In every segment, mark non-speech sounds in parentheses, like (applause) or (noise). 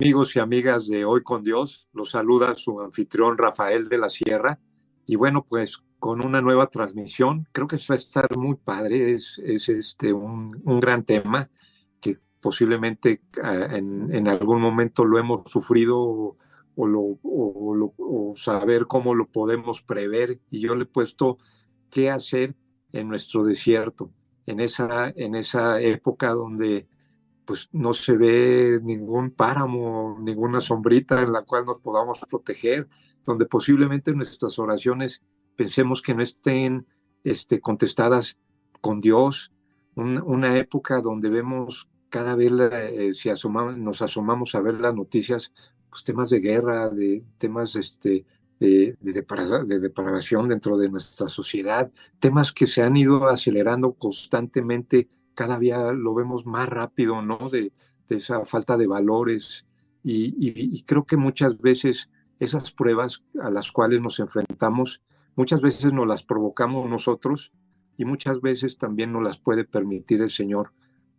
amigos y amigas de Hoy con Dios? Los saluda su anfitrión Rafael de la Sierra. Y bueno, pues con una nueva transmisión, creo que va a estar muy padre, es, es este, un, un, gran tema que posiblemente uh, en, en, algún momento lo hemos sufrido o, lo, o, o saber cómo lo podemos prever. Y yo le he puesto qué hacer en nuestro desierto, en esa, en esa época donde pues no se ve ningún páramo, ninguna sombrita en la cual nos podamos proteger, donde posiblemente nuestras oraciones pensemos que no estén este, contestadas con Dios, un, una época donde vemos cada vez, eh, si nos asomamos a ver las noticias, pues temas de guerra, de temas este, de, de, de, depravación dentro de nuestra sociedad, temas que se han ido acelerando constantemente cada día lo vemos más rápido, ¿no? De, esa falta de valores. Y, creo que muchas veces esas pruebas a las cuales nos enfrentamos, muchas veces nos las provocamos nosotros y muchas veces también nos las puede permitir el Señor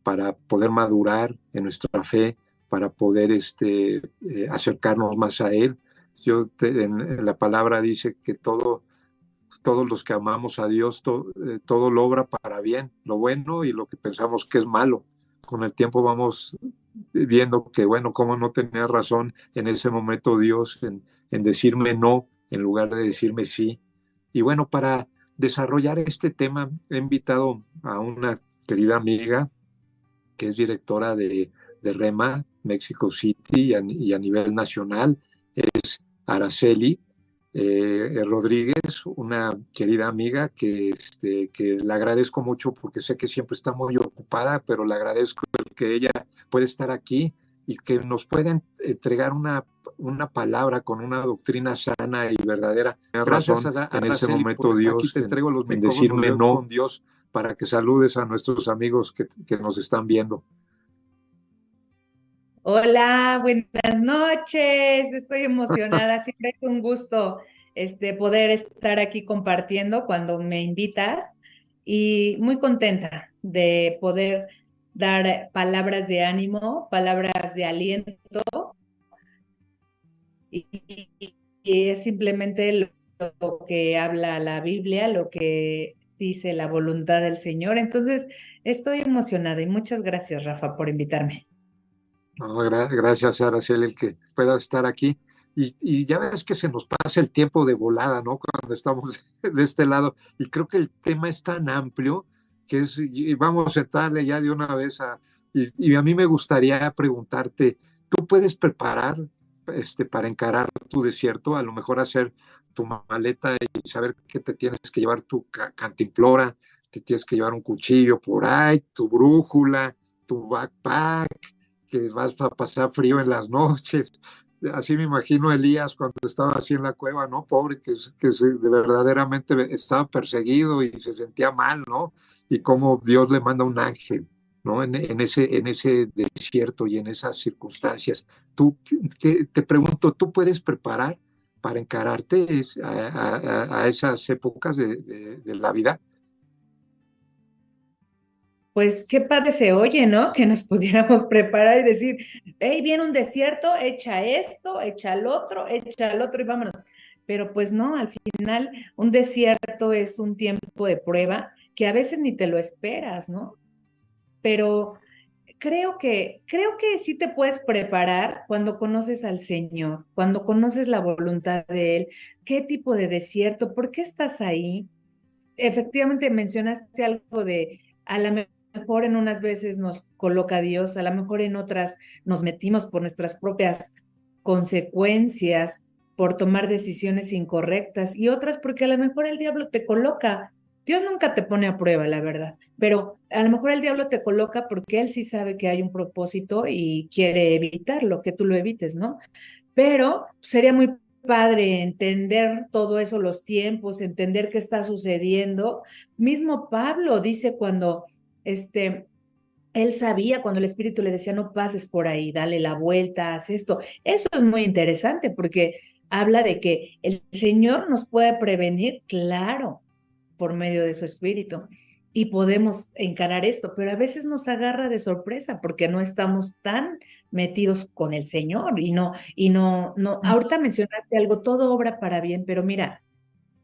para poder madurar en nuestra fe, para poder este, eh, acercarnos más a Él. Yo te, en, la palabra dice que todo todos los que amamos a Dios, eh, todo lo obra para bien, lo bueno y lo que pensamos que es malo. Con el tiempo vamos viendo que, bueno, cómo no tenía razón en ese momento Dios en, decirme no en lugar de decirme sí. Y bueno, para desarrollar este tema he invitado a una querida amiga que es directora de, de REMA, Mexico City y a nivel nacional, es Araceli eh, Rodríguez, una querida amiga que, este, que le agradezco mucho porque sé que siempre está muy ocupada, pero le agradezco que ella puede estar aquí y que nos pueda entregar una, una palabra con una doctrina sana y verdadera. Gracias a, a en ese momento Dios aquí te entrego los en decirme no con Dios para que saludes a nuestros amigos que, que nos están viendo. Hola, buenas noches. Estoy emocionada. (laughs) Siempre es un gusto este, poder estar aquí compartiendo cuando me invitas y muy contenta de poder dar palabras de ánimo, palabras de aliento. Y, y, y es simplemente lo, lo que habla la Biblia, lo que dice la voluntad del Señor. Entonces, estoy emocionada y muchas gracias, Rafa, por invitarme. Gracias, Araceli, el que puedas estar aquí. Y, ya ves que se nos pasa el tiempo de volada, ¿no? Cuando estamos (laughs) de este lado. Y creo que el tema es tan amplio que es, y vamos a sentarle ya de una vez a, y, y, a mí me gustaría preguntarte, ¿tú puedes preparar este, para encarar tu desierto? A lo mejor hacer tu maleta y saber que te tienes que llevar tu cantimplora, te tienes que llevar un cuchillo por ahí, tu brújula, tu backpack, que vas a pasar frío en las (laughs) noches. Así me imagino a Elías cuando estaba así en la cueva, ¿no? Pobre, que, que se, de verdaderamente estaba perseguido y se sentía mal, ¿no? Y cómo Dios le manda un ángel, ¿no? En, en ese, en ese desierto y en esas circunstancias. Tú, que, te pregunto, ¿tú puedes preparar para encararte a, a, a esas épocas de, de, de la vida? Pues qué padre se oye, ¿no? Que nos (laughs) pudiéramos preparar y decir, hey, viene un desierto, echa esto, echa el otro, echa el otro y vámonos. Pero pues no, al final un desierto es un tiempo de prueba que a veces ni te lo esperas, ¿no? Pero creo que, creo que sí te puedes preparar cuando conoces al Señor, cuando conoces la voluntad de Él, qué tipo de desierto, por qué estás ahí. Efectivamente mencionaste algo de a la mejor en unas veces nos coloca Dios, a lo mejor en otras nos metimos por nuestras propias consecuencias, por tomar decisiones incorrectas y otras porque a lo mejor el diablo te coloca. Dios nunca te pone a prueba, la verdad, pero a lo mejor el diablo te coloca porque él sí sabe que hay un propósito y quiere evitarlo, que tú lo evites, ¿no? Pero sería muy padre entender todo eso, los tiempos, entender qué está sucediendo. Mismo Pablo dice cuando este, él sabía cuando el espíritu le decía, no pases por ahí, dale la vuelta, haz esto. Eso es muy interesante porque habla de que el Señor nos puede prevenir, claro, por medio de su espíritu. y podemos encarar esto, pero a veces nos agarra de sorpresa porque no estamos tan metidos con el Señor y no, y no, no, ahorita mencionaste algo, todo obra para bien, pero mira,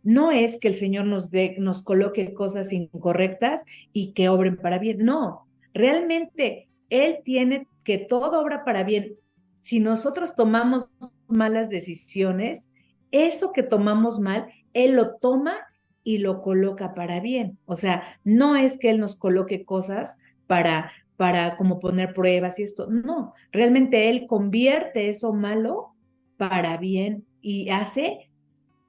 no es que el Señor nos dé, nos coloque cosas incorrectas y que obren para bien, no, realmente Él tiene que todo obra para bien. Si nosotros tomamos malas decisiones, eso que tomamos mal, Él lo toma y lo coloca para bien. O sea, no es que Él nos coloque cosas para, para como poner pruebas y esto, no, realmente Él convierte eso malo para bien y hace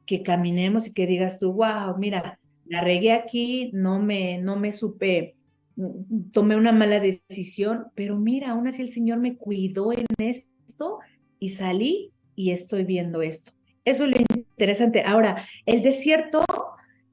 que caminemos y que digas tú, wow, mira, la regué aquí, no me, no me supe, mm, tomé una mala decisión, pero mira, aún así el Señor me cuidó en esto y salí y estoy viendo esto. Eso es lo interesante. Ahora, el desierto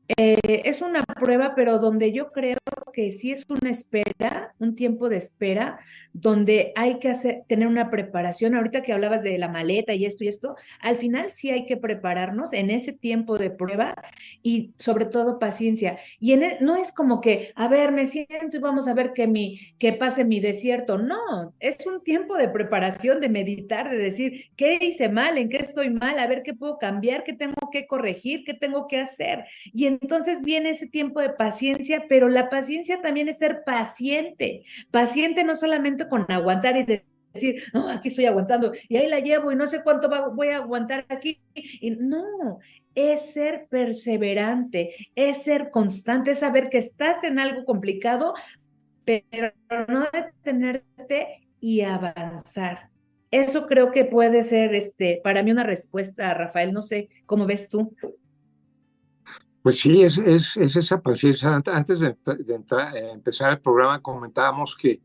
eh, es una prueba, pero donde yo creo que sí es una espera, un tiempo de espera, donde hay que hacer, tener una preparación. Ahorita que hablabas de la maleta y esto y esto, al final sí hay que prepararnos en ese tiempo de prueba y sobre todo paciencia. Y en e, no es como que, a ver, me siento y vamos a ver que, mi, que pase mi desierto. No, es un tiempo de preparación, de meditar, de decir, ¿qué hice mal? ¿En qué estoy mal? A ver qué puedo cambiar, qué tengo que corregir, qué tengo que hacer. Y entonces viene ese tiempo de paciencia, pero la paciencia también es ser paciente. Paciente no solamente con aguantar y decir, aquí estoy aguantando y ahí la llevo y no sé cuánto voy a aguantar aquí. Y no, es ser perseverante, es ser constante, es saber que estás en algo complicado, pero no detenerte y avanzar. Eso creo que puede ser este, para mí una respuesta, Rafael. No sé cómo ves tú. Pues sí, es, es, esa paciencia. Antes de, entrar, eh, empezar el programa comentábamos que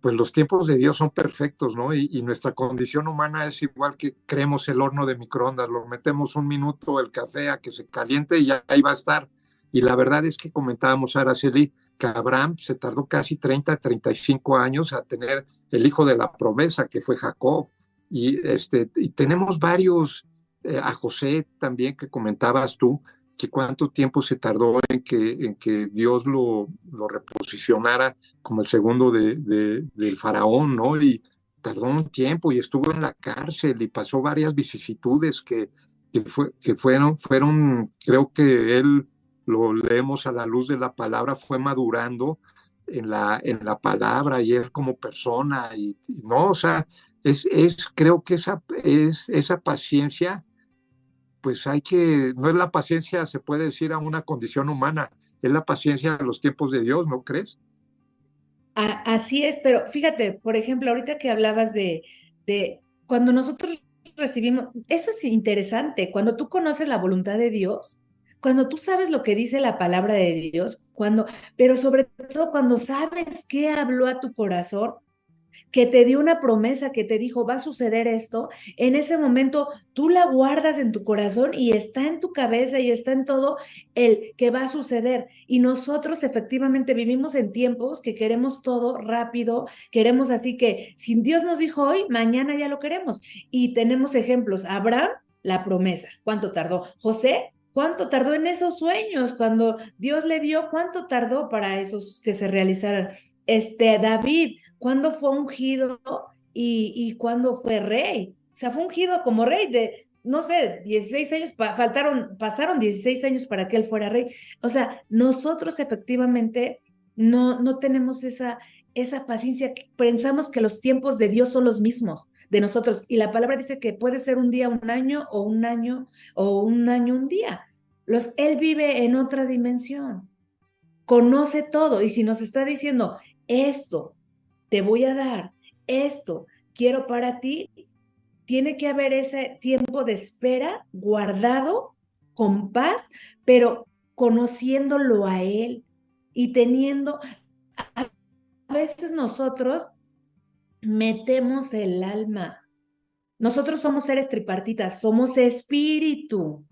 pues los tiempos de Dios son perfectos, ¿no? Y, nuestra condición humana es igual que creemos el horno de microondas, lo metemos un minuto el café a que se caliente y ya ahí va a estar. Y la verdad es que comentábamos, Araceli, que Abraham se tardó casi 30, 35 años a tener el hijo de la promesa, que fue Jacob. Y, este, y tenemos varios, eh, a José también que comentabas tú, que cuánto tiempo se tardó en que, en que Dios lo, lo reposicionara como el segundo de, del faraón, ¿no? Y tardó un tiempo y estuvo en la cárcel y pasó varias vicisitudes que, que, fue, que fueron, fueron, creo que él, lo leemos a la luz de la palabra, fue madurando en la, en la palabra y él como persona, y, no, o sea, es, es, creo que esa, es, esa paciencia pues hay que, no es la paciencia, se puede decir, a una condición humana, es la paciencia a los tiempos de Dios, ¿no crees? Así es, pero fíjate, por ejemplo, ahorita que hablabas de, de cuando nosotros recibimos, eso es interesante, cuando tú conoces la voluntad de Dios, cuando tú sabes lo que dice la palabra de Dios, cuando, pero sobre todo cuando sabes qué habló a tu corazón, que te dio una promesa, que te dijo, va a suceder esto, en ese momento tú la guardas en tu corazón y está en tu cabeza y está en todo el que va a suceder. Y nosotros efectivamente vivimos en tiempos que queremos todo rápido, queremos así que si Dios nos dijo hoy, mañana ya lo queremos. Y tenemos ejemplos. Abraham, la promesa, ¿cuánto tardó? José, ¿Cuánto tardó en esos sueños? Cuando Dios le dio, ¿cuánto tardó para esos que se realizaran? Este, David, cuándo fue ungido y, y cuándo fue rey. O sea, fue ungido como rey de, no sé, 16 años, faltaron, pasaron 16 años para que él fuera rey. O sea, nosotros efectivamente no, no tenemos esa, esa paciencia, pensamos que los tiempos de Dios son los mismos de nosotros. Y la palabra dice que puede ser un día un año o un año o un año un día. Los, él vive en otra dimensión, conoce todo y si nos está diciendo esto te voy a dar esto, quiero para ti, tiene que haber ese tiempo de espera guardado con paz, pero conociéndolo a Él y teniendo, a veces nosotros metemos el alma. Nosotros somos seres tripartitas, somos espíritu.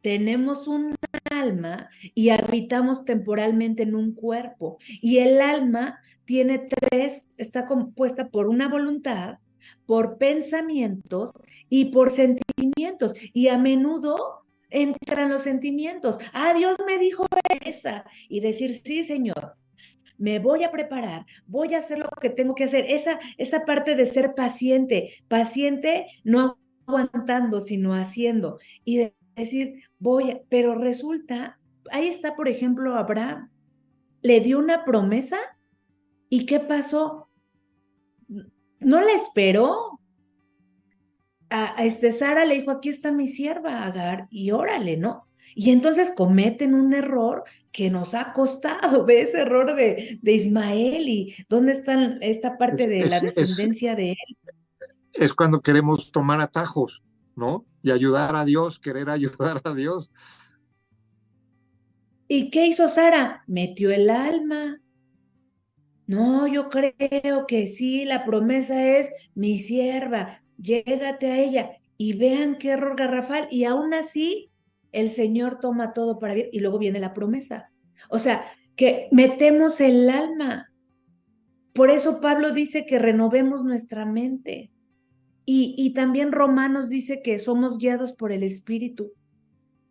Tenemos un alma y habitamos temporalmente en un cuerpo. Y el alma tiene tres, está compuesta por una voluntad, por pensamientos y por sentimientos. Y a menudo entran los sentimientos. Ah, Dios me dijo esa. Y decir, sí, Señor, me voy a preparar, voy a hacer lo que tengo que hacer. Esa, esa parte de ser paciente, paciente no aguantando, sino haciendo. Y decir, voy, pero resulta, ahí está, por ejemplo, Abraham, le dio una promesa y ¿qué pasó? No la esperó. A, este Sara le dijo, aquí está mi sierva Agar y órale, ¿no? Y entonces cometen un error que nos ha costado, (laughs) ve ese error de, de Ismael y dónde está esta parte de la descendencia de él. Es cuando queremos tomar atajos, ¿no? Y ayudar a Dios, querer ayudar a Dios. ¿Y qué hizo Sara? Metió el alma. No, yo creo que sí, la promesa es mi sierva, llégate a ella. Y vean qué error garrafal. Y aún así, el Señor toma todo para bien y luego viene la promesa. O sea, que metemos el alma. Por eso Pablo dice que renovemos nuestra mente. Y, y también Romanos dice que somos guiados por el Espíritu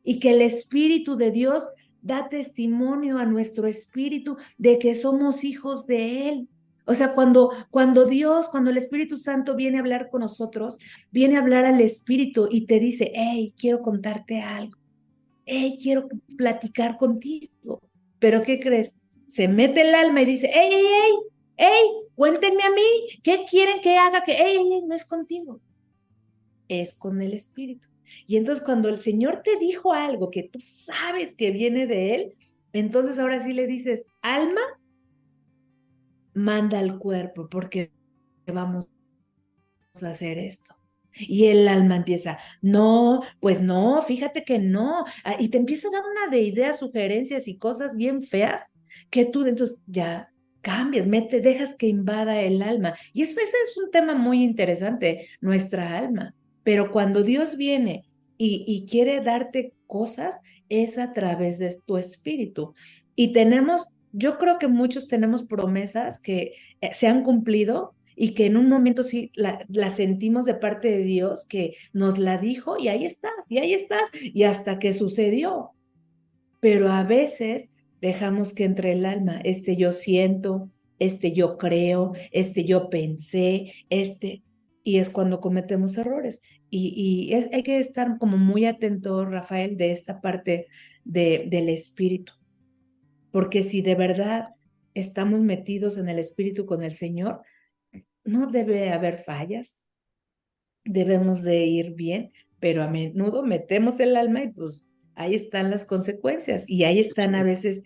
y que el Espíritu de Dios da testimonio a nuestro espíritu de que somos hijos de Él. O sea, cuando, cuando Dios, cuando el Espíritu Santo viene a hablar con nosotros, viene a hablar al Espíritu y te dice, hey, quiero contarte algo hey, quiero platicar contigo. Pero ¿qué crees? Se mete el alma y dice, hey, hey, hey, hey, cuéntenme a mí, ¿qué quieren que haga? Que, hey, hey, no es contigo, es con el Espíritu. Y entonces cuando el Señor te dijo algo que tú sabes que viene de Él, entonces ahora sí le dices, alma, manda al cuerpo porque vamos a hacer esto. Y el alma empieza, no, pues no, fíjate que no. Ah, y te empieza a dar una de ideas, sugerencias y cosas bien feas que tú entonces ya cambias, mete, dejas que invada el alma. Y ese, ese es un tema muy interesante, nuestra alma. Pero cuando Dios viene y, quiere darte cosas, es a través de tu espíritu. Y tenemos, yo creo que muchos tenemos promesas que eh, se han cumplido, y que en un momento sí la, sentimos de parte de Dios, que nos la dijo y ahí estás, y ahí estás, y hasta que sucedió. Pero a veces dejamos que entre el alma, este yo siento, este yo creo, este yo pensé, este, y es cuando cometemos errores. Y, y hay que estar como muy atento, Rafael, de esta parte de, del espíritu. Porque si de verdad estamos metidos en el espíritu con el Señor, no debe haber fallas, debemos de ir bien, pero a menudo metemos el alma y pues ahí están las consecuencias y ahí están a veces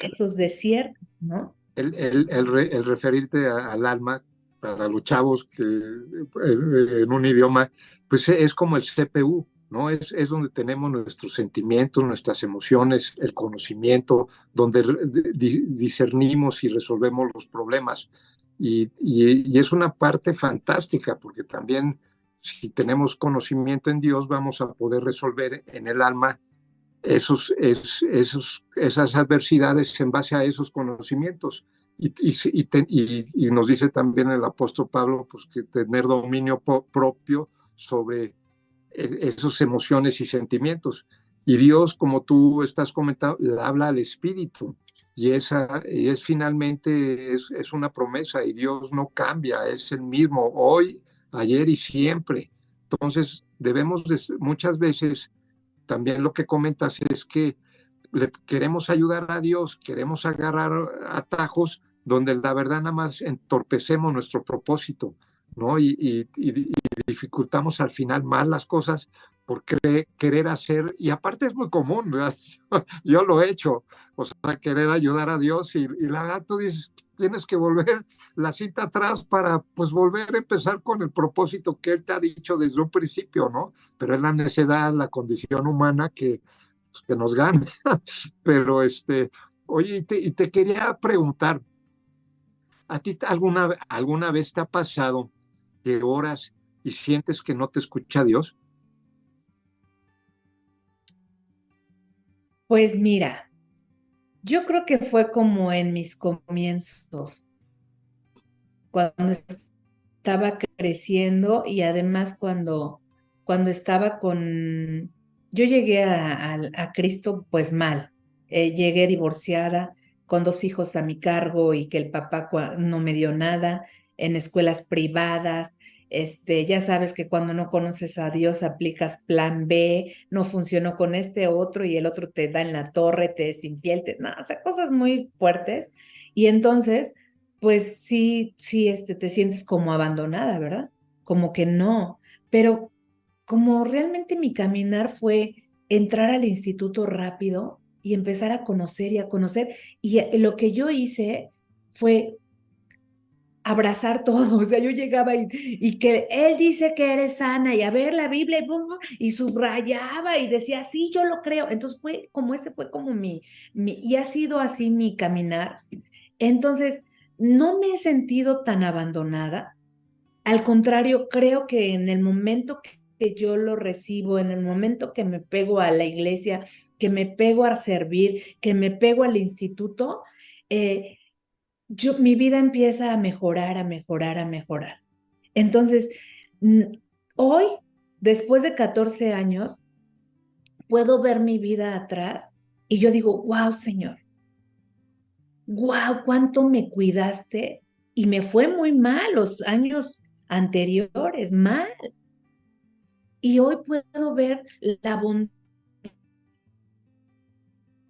esos desiertos, ¿no? El, el, el, referirte al alma para los chavos que eh, en un idioma, pues es como el CPU, ¿no? Es, es donde tenemos nuestros sentimientos, nuestras emociones, el conocimiento, donde discernimos y resolvemos los problemas. Y, es una parte fantástica porque también si tenemos conocimiento en Dios vamos a poder resolver en el alma esos, esos, esas adversidades en base a esos conocimientos. Y, y, nos dice también el apóstol Pablo pues, que tener dominio propio sobre e, esas emociones y sentimientos. Y Dios, como tú estás comentando, le habla al espíritu y esa es finalmente es, es, una promesa y Dios no cambia, es el mismo hoy, ayer y siempre. Entonces debemos muchas veces también lo que comentas es que le queremos ayudar a Dios, queremos agarrar atajos donde la verdad nada más entorpecemos nuestro propósito, ¿no? Y, y, dificultamos al final más las cosas por querer hacer, y aparte es muy común, (laughs) yo lo he hecho, o sea, querer ayudar a Dios y, la verdad tú dices, tienes que volver la cita atrás para pues volver a empezar con el propósito que Él te ha dicho desde un principio, ¿no? Pero es la necedad, la condición humana que, pues, que nos gana. (laughs) Pero este, oye, y te quería preguntar, ¿a ti alguna, alguna vez te ha pasado que oras y sientes que no te escucha Dios? Pues mira, yo creo que fue como en mis comienzos, cuando estaba creciendo y además cuando, cuando estaba con, yo llegué a, Cristo pues mal. Eh, llegué divorciada, con dos hijos a mi cargo y que el papá no me dio nada, en escuelas privadas. Este, ya sabes que cuando no conoces a Dios aplicas plan B, no funcionó con este otro y el otro te da en la torre, te es infiel, no, o cosas muy fuertes. Y entonces, pues sí, sí, este, te sientes como abandonada, ¿verdad? Como que no. Pero como realmente mi caminar fue entrar al instituto rápido y empezar a conocer y a conocer, y eh, lo que yo hice fue abrazar todo, (laughs) o sea, yo llegaba y, que él dice que eres sana y a ver la Biblia y, y subrayaba y decía, sí, yo lo creo. Entonces fue como ese fue como mi, mi, y ha sido así mi caminar. Entonces, no me he sentido tan abandonada. Al contrario, creo que en el momento que yo lo recibo, en el momento que me pego a la iglesia, que me pego a servir, que me pego al instituto, eh, yo, mi vida empieza a mejorar, a mejorar, a mejorar. Entonces, hoy, después de 14 años, puedo ver mi vida atrás y yo digo, wow, Señor, wow, cuánto me cuidaste y me fue muy mal los años anteriores, mal. Y hoy puedo ver la bondad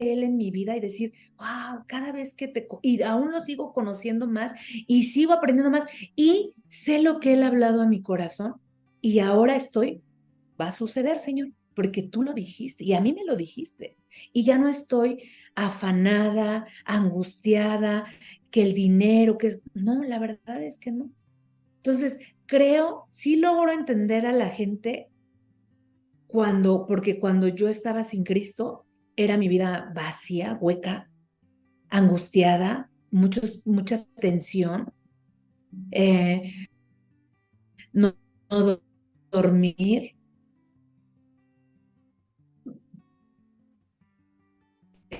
él en mi vida y decir, wow, cada vez que te... Y aún lo sigo conociendo más y sigo aprendiendo más y sé lo que él ha hablado a mi corazón y ahora estoy, va a suceder, Señor, porque tú lo dijiste y a mí me lo dijiste. Y ya no estoy afanada, angustiada, que el dinero, que es... No, la verdad es que no. Entonces, creo, sí logro entender a la gente cuando, porque cuando yo estaba sin Cristo, era mi vida vacía, hueca, angustiada, muchos, mucha tensión, eh, no, dormir.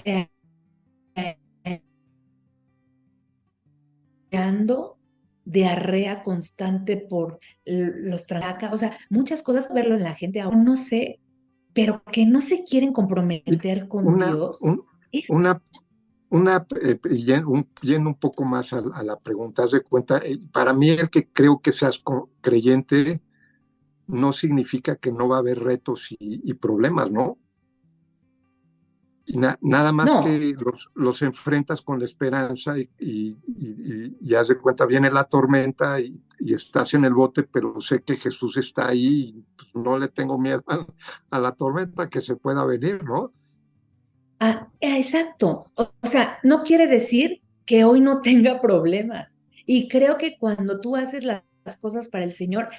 Eh, diarrea constante por los tracas, o sea, muchas cosas verlo en la gente, aún no sé, pero que no se quieren comprometer con Dios. una, una eh, yendo un poco más a, la pregunta, haz de cuenta, eh, para mí el que creo que seas creyente no significa que no va a haber retos y problemas, ¿no? Nada más que los, los, enfrentas con la esperanza y, y, y, haz de cuenta, viene la tormenta y, estás en el bote, pero sé que Jesús está ahí y pues, no le tengo miedo a, la tormenta que se pueda venir, ¿no? Ah, exacto. O, o sea, no quiere decir que hoy no tenga problemas. Y creo que cuando tú haces las cosas para el Señor,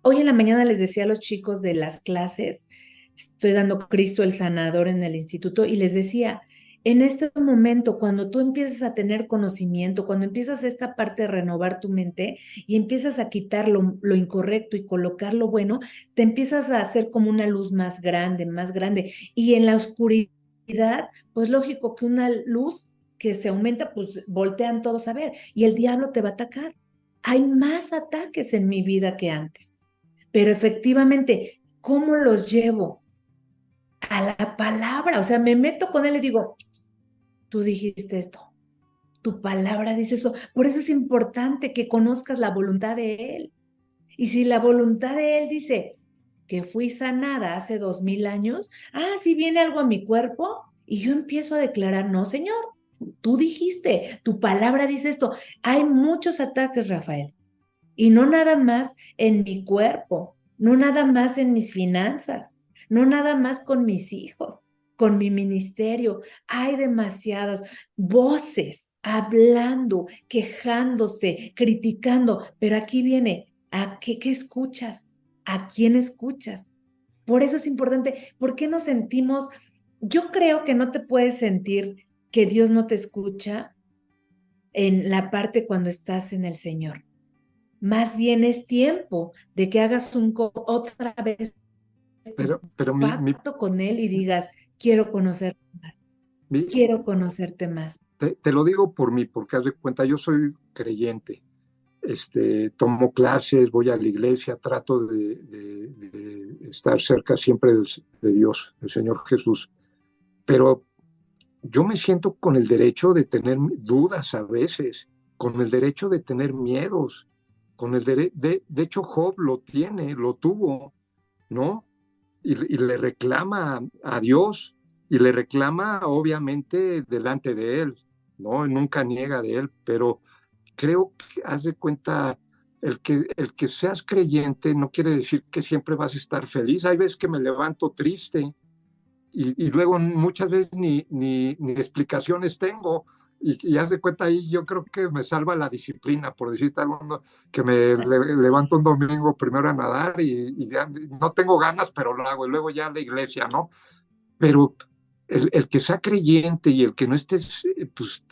hoy en la mañana les decía a los chicos de las clases, estoy dando Cristo el sanador en el instituto y les decía, en este momento, cuando tú empiezas a tener conocimiento, cuando empiezas esta parte de renovar tu mente y empiezas a quitar lo, lo, incorrecto y colocar lo bueno, te empiezas a hacer como una luz más grande, más grande. Y en la oscuridad, pues lógico que una luz que se aumenta, pues voltean todos a ver y el diablo te va a atacar. Hay más ataques en mi vida que antes. Pero efectivamente, ¿cómo los llevo? A la palabra, o sea, me meto con él y digo, tú dijiste esto, tu palabra dice eso, por eso es importante que conozcas la voluntad de él. Y si la voluntad de él dice que fui sanada hace dos mil años, ah, si viene algo a mi cuerpo y yo empiezo a declarar, no, Señor, tú dijiste, tu palabra dice esto. Hay muchos ataques, Rafael, y no nada más en mi cuerpo, no nada más en mis finanzas, no nada más con mis hijos, con mi ministerio. Hay demasiadas voces hablando, quejándose, criticando, pero aquí viene, ¿a qué, escuchas? ¿A quién escuchas? Por eso es importante, ¿por qué nos sentimos? Yo creo que no te puedes sentir que Dios no te escucha en la parte cuando estás en el Señor. Más bien es tiempo de que hagas un otra vez pero, pero mi, con él y digas, quiero conocerte más. quiero conocerte más. Te, lo digo por mí, porque haz de cuenta, yo soy creyente. Este, tomo clases, voy a la iglesia, trato de, estar cerca siempre del, de Dios, el Señor Jesús. Pero yo me siento con el derecho de tener dudas a veces, con el derecho de tener miedos, con el derecho, de, de, hecho Job lo tiene, lo tuvo, ¿no? Y, le reclama a Dios y le reclama obviamente delante de él, ¿no? Nunca niega de él, pero creo que haz de cuenta, el que, el que seas creyente no quiere decir que siempre vas a estar feliz. Hay veces que me levanto triste y, y luego muchas veces ni, ni, ni explicaciones tengo. Y, y, haz de cuenta ahí, yo creo que me salva la disciplina, por decirte algo, que me le, levanto un domingo primero a nadar y, y ya, no tengo ganas, pero lo hago, y luego ya a la iglesia, ¿no? Pero el, el, que sea creyente y el que no estés, pues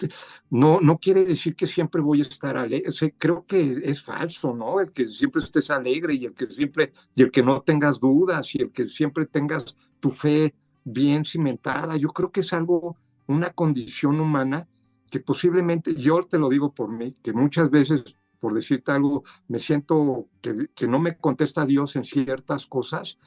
no, no quiere decir que siempre voy a estar alegre. O sea, creo que es falso, ¿no? El que siempre estés alegre y el que siempre, y el que no tengas dudas y el que siempre tengas tu fe bien cimentada. Yo creo que es algo, una condición humana que posiblemente, yo te lo digo por mí, que muchas veces, por decirte algo, me siento que, que no me contesta Dios en ciertas cosas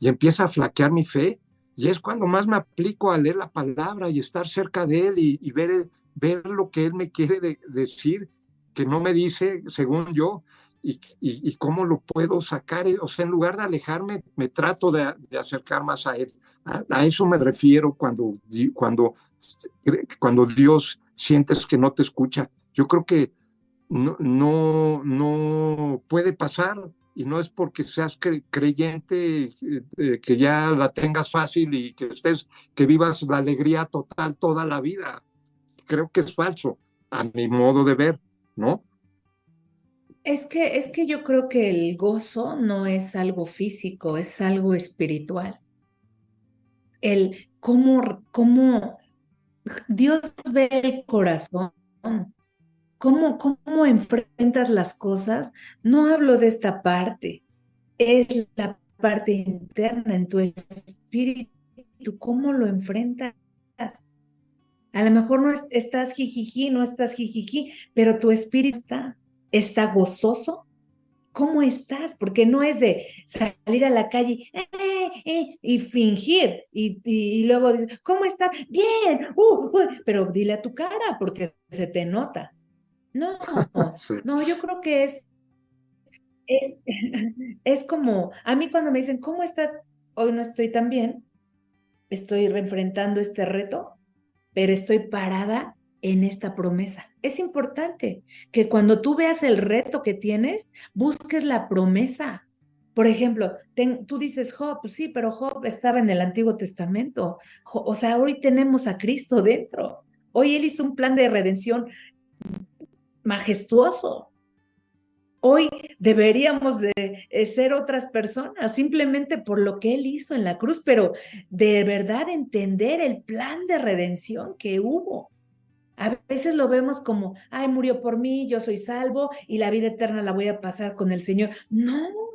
y empieza a flaquear mi fe y es cuando más me aplico a leer la palabra y estar cerca de Él y, ver, ver lo que Él me quiere de, decir, que no me dice según yo, y, y, y, cómo lo puedo sacar. O sea, en lugar de alejarme, me trato de, de acercar más a Él. A, a, eso me refiero cuando, cuando, cuando Dios sientes que no te escucha. Yo creo que no, no, no puede pasar y no es porque seas cre creyente eh, que ya la tengas fácil y que estés, que vivas la alegría total toda la vida. Creo que es falso, a mi modo de ver, ¿no? Es que, es que yo creo que el gozo no es algo físico, es algo espiritual. El cómo, cómo Dios ve el corazón, ¿Cómo, ¿Cómo enfrentas las cosas? No hablo de esta parte, es la parte interna en tu espíritu. ¿Cómo lo enfrentas? A lo mejor no es, estás jijiji, no estás jijiji, pero tu espíritu está, está gozoso. ¿Cómo estás? Porque no es de salir a la calle eh, eh, y fingir y, y, y, luego dices, ¿cómo estás? Bien, uh, uh, pero dile a tu cara porque se te nota. No, (laughs) sí. no, yo creo que es, es, (laughs) es como, a mí cuando me dicen, ¿cómo estás? Hoy no estoy tan bien, estoy enfrentando este reto, pero estoy parada en esta promesa. Es importante que cuando tú veas el reto que tienes, busques la promesa. Por ejemplo, tú dices Job, pues sí, pero Job estaba en el Antiguo Testamento. O sea, hoy tenemos a Cristo dentro. Hoy Él hizo un plan de redención majestuoso. Hoy deberíamos de ser otras personas simplemente por lo que Él hizo en la cruz, pero de verdad entender el plan de redención que hubo. A veces lo vemos como, ay, murió por mí, yo soy salvo y la vida eterna la voy a pasar con el Señor. No.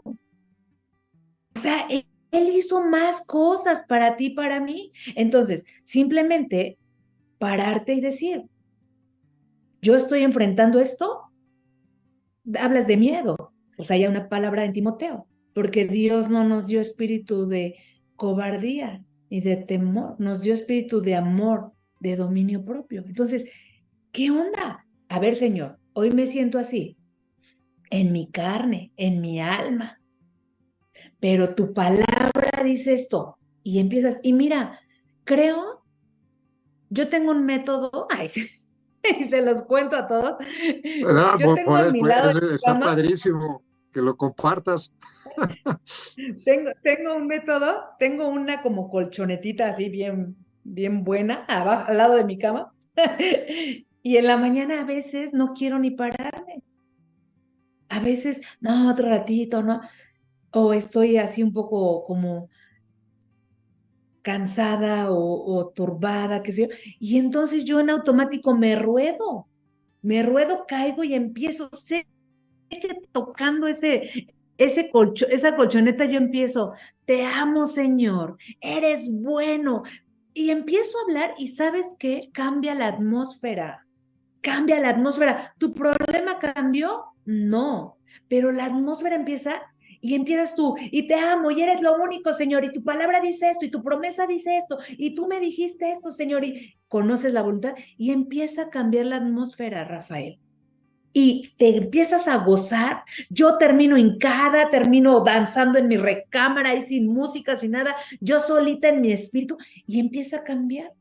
O sea, Él, él hizo más cosas para ti, para mí. Entonces, simplemente pararte y decir, yo estoy enfrentando esto, hablas de miedo. Pues hay una palabra en Timoteo, porque Dios no nos dio espíritu de cobardía y de temor, nos dio espíritu de amor, de dominio propio. Entonces, ¿qué onda? A ver, Señor, hoy me siento así, en mi carne, en mi alma, pero tu palabra dice esto y empiezas, y mira, creo, yo tengo un método, (laughs) ay, y se los cuento a todos. Ah, Yo tengo a mi pues, lado está padrísimo que lo compartas. (laughs) tengo, tengo un método, tengo una como colchonetita así bien, bien buena abajo, al lado de mi cama. (laughs) y en la mañana a veces no quiero ni pararme. A veces, no, otro ratito, no. O estoy así un poco como cansada o, turbada, qué sé yo. Y entonces yo en automático me ruedo, me ruedo, caigo y empiezo, sé que tocando ese, ese esa colchoneta yo empiezo, te amo Señor, eres bueno. Y empiezo a hablar y sabes qué, cambia la atmósfera, cambia la atmósfera. ¿Tu problema cambió? No, pero la atmósfera empieza y empiezas tú, y te amo, y eres lo único, Señor, y tu palabra dice esto, y tu promesa dice esto, y tú me dijiste esto, Señor, y conoces la voluntad, y empieza a cambiar la atmósfera, Rafael. Y te empiezas a gozar. Yo termino hincada, termino danzando en mi recámara y sin música, sin nada, yo solita en mi espíritu, y empieza a cambiar.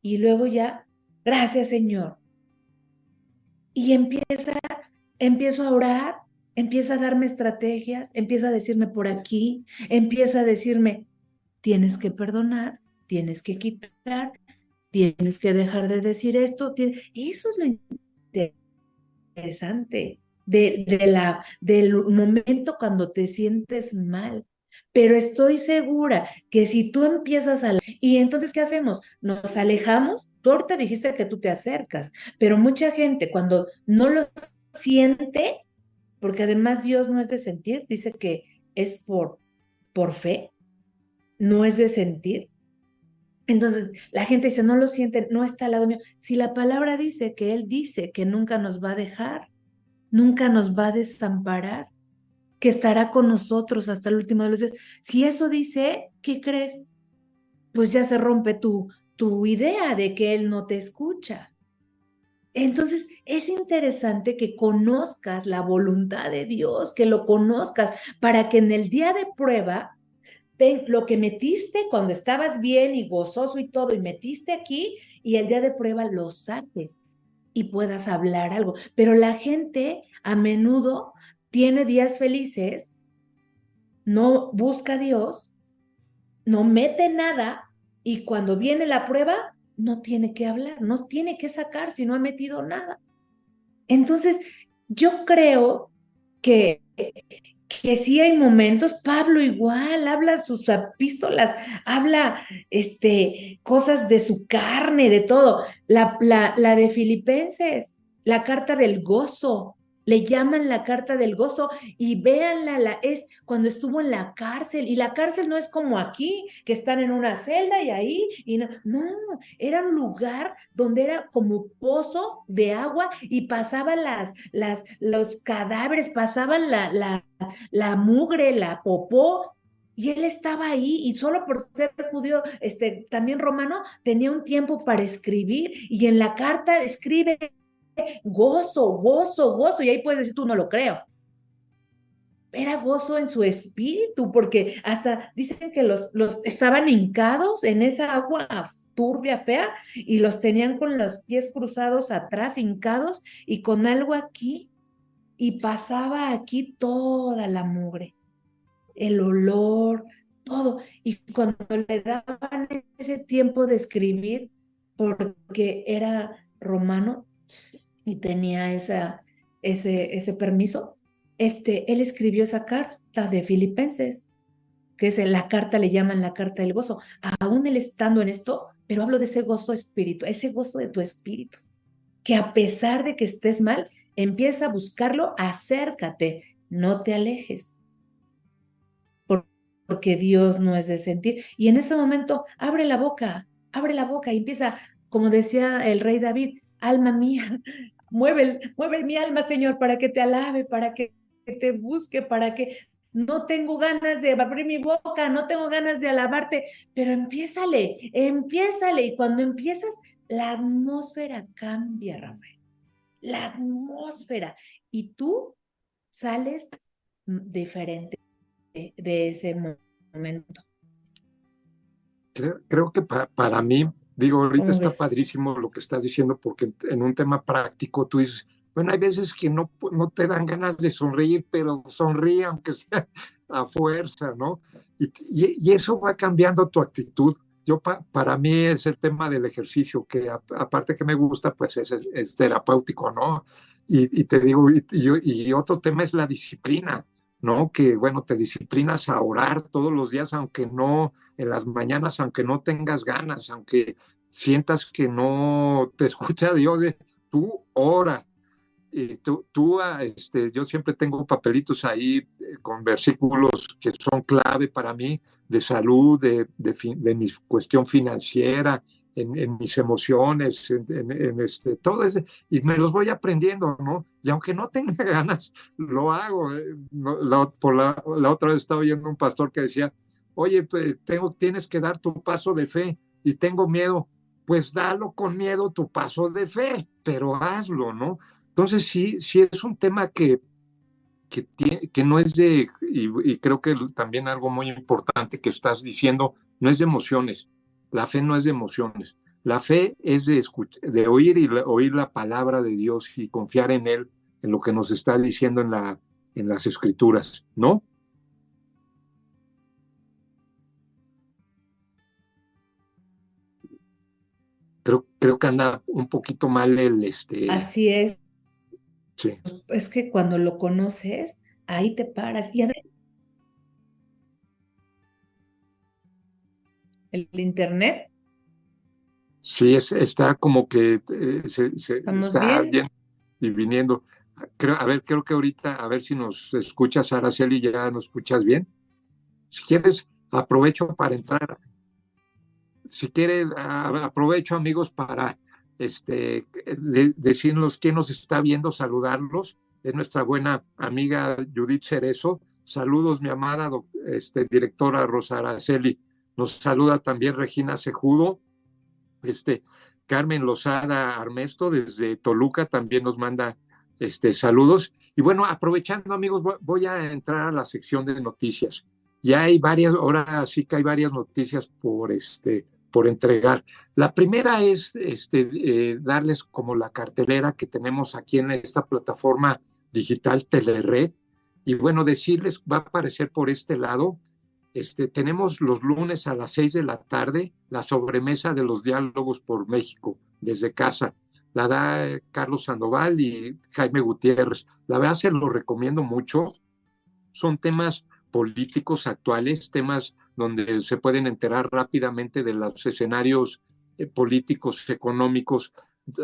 Y luego ya, gracias, Señor. Y empieza, empiezo a orar, empieza a darme estrategias, empieza a decirme por aquí, empieza a decirme, tienes que perdonar, tienes que quitar, tienes que dejar de decir esto. Eso es lo interesante de, la, del momento cuando te sientes mal. Pero estoy segura que si tú empiezas a... Y entonces, ¿qué hacemos? Nos alejamos. Tú ahorita dijiste que tú te acercas, pero mucha gente cuando no lo siente, porque además Dios no es de sentir, dice que es por, por fe, no es de sentir. Entonces, la gente dice, no lo siente, no está al lado mío. Si la palabra dice que Él dice que nunca nos va a dejar, nunca nos va a desamparar, que estará con nosotros hasta el último de los días. Si eso dice, ¿qué crees? Pues ya se rompe tu, tu idea de que Él no te escucha. Entonces, es interesante que conozcas la voluntad de Dios, que lo conozcas para que en el día de prueba, lo que metiste cuando estabas bien y gozoso y todo, y metiste aquí, y el día de prueba lo saques y puedas hablar algo. Pero la gente a menudo tiene días felices, no busca a Dios, no mete nada, y cuando viene la prueba, no tiene que hablar, no tiene que sacar si no ha metido nada. Entonces, yo creo que, que sí hay momentos, Pablo igual habla sus epístolas, habla este, cosas de su carne, de todo. La, la, la de Filipenses, la carta del gozo, le llaman la carta del gozo y véanla, la, es cuando estuvo en la cárcel. Y la cárcel no es como aquí, que están en una celda y ahí, y no, no era un lugar donde era como pozo de agua y pasaban las, las, los cadáveres, pasaban la, la, la mugre, la popó, y él estaba ahí y solo por ser judío, este, también romano, tenía un tiempo para escribir y en la carta escribe gozo, gozo, gozo. Y ahí puedes decir, tú no lo creo. Era gozo en su espíritu, porque hasta dicen que los, los estaban hincados en esa agua turbia, fea, y los tenían con los pies cruzados atrás, hincados, y con algo aquí, y pasaba aquí toda la mugre, el olor, todo. Y cuando le daban ese tiempo de escribir, porque era romano, y tenía esa, ese, ese permiso, este, él escribió esa carta de Filipenses, que es la carta, le llaman la carta del gozo. Aún él estando en esto, pero hablo de ese gozo espíritu, ese gozo de tu espíritu, que a pesar de que estés mal, empieza a buscarlo, acércate, no te alejes, porque Dios no es de sentir. Y en ese momento, abre la boca, abre la boca y empieza, como decía el rey David, alma mía, Mueve, mueve mi alma, Señor, para que te alabe, para que te busque, para que no tengo ganas de abrir mi boca, no tengo ganas de alabarte, pero empiézale, empiézale. Y cuando empiezas, la atmósfera cambia, Rafael. La atmósfera. Y tú sales diferente de, ese momento. Creo, que para mí Digo, ahorita está padrísimo lo que estás diciendo porque en un tema práctico tú dices, bueno, hay veces que no, no te dan ganas de sonreír, pero sonríe aunque sea (laughs) a fuerza, ¿no? Y, y, eso va cambiando tu actitud. Yo, para mí es el tema del ejercicio, que aparte que me gusta, pues es, es terapéutico, ¿no? Y, y te digo, y, otro tema es la disciplina, ¿no? Que, bueno, te disciplinas a orar todos los días, aunque no en las mañanas, aunque no tengas ganas, aunque sientas que no te (laughs) escucha Dios, eh, tú ora. Y tú, tú ah, este, yo siempre tengo papelitos ahí eh, con versículos que son clave para mí de salud, de, de, de mi cuestión financiera, en, mis emociones, en, este, todo ese, y me los voy aprendiendo, ¿no? Y aunque no tenga (laughs) ganas, lo hago. Eh, la, por la, la, otra vez estaba oyendo un pastor que decía, oye, pues, tengo, tienes que dar tu paso de fe y tengo miedo. Pues dalo con miedo tu paso de fe, pero hazlo, ¿no? Entonces sí, sí es un tema que, que, que no es de, y, y creo que también algo muy importante que estás diciendo, no es de emociones, la fe no es de emociones. La fe es de, de oír y oír la palabra de Dios y confiar en Él, en lo que nos está diciendo en, la, en las escrituras, ¿no? Creo, creo que anda un poquito mal el este. Así es. Sí. Es que cuando lo conoces, ahí te paras. Y el internet. Sí, es, está como que eh, se, está bien? y viniendo. Creo, a ver, creo que ahorita, a ver si nos escuchas, Araceli, ya nos escuchas bien. Si quieres, aprovecho para entrar. Si quieres, aprovecho, amigos, para este, decirnos quién nos está viendo, saludarlos. Es nuestra buena amiga Judith Cerezo. Saludos, mi amada este, directora Rosa Araceli. Nos saluda también Regina Sejudo, este, Carmen Lozada Armesto desde Toluca también nos manda este, saludos. Y bueno, aprovechando amigos, voy a entrar a la sección de noticias. Ya hay varias, ahora sí que hay varias noticias por, este, por entregar. La primera es este, eh, darles como la cartelera que tenemos aquí en esta plataforma digital Telered. Y bueno, decirles, va a aparecer por este lado este, tenemos los lunes a las seis de la tarde la sobremesa de los diálogos por México desde casa. La da eh, Carlos Sandoval y Jaime Gutiérrez. La verdad se lo recomiendo mucho. Son temas políticos actuales, temas donde se pueden enterar rápidamente de los escenarios eh, políticos, económicos,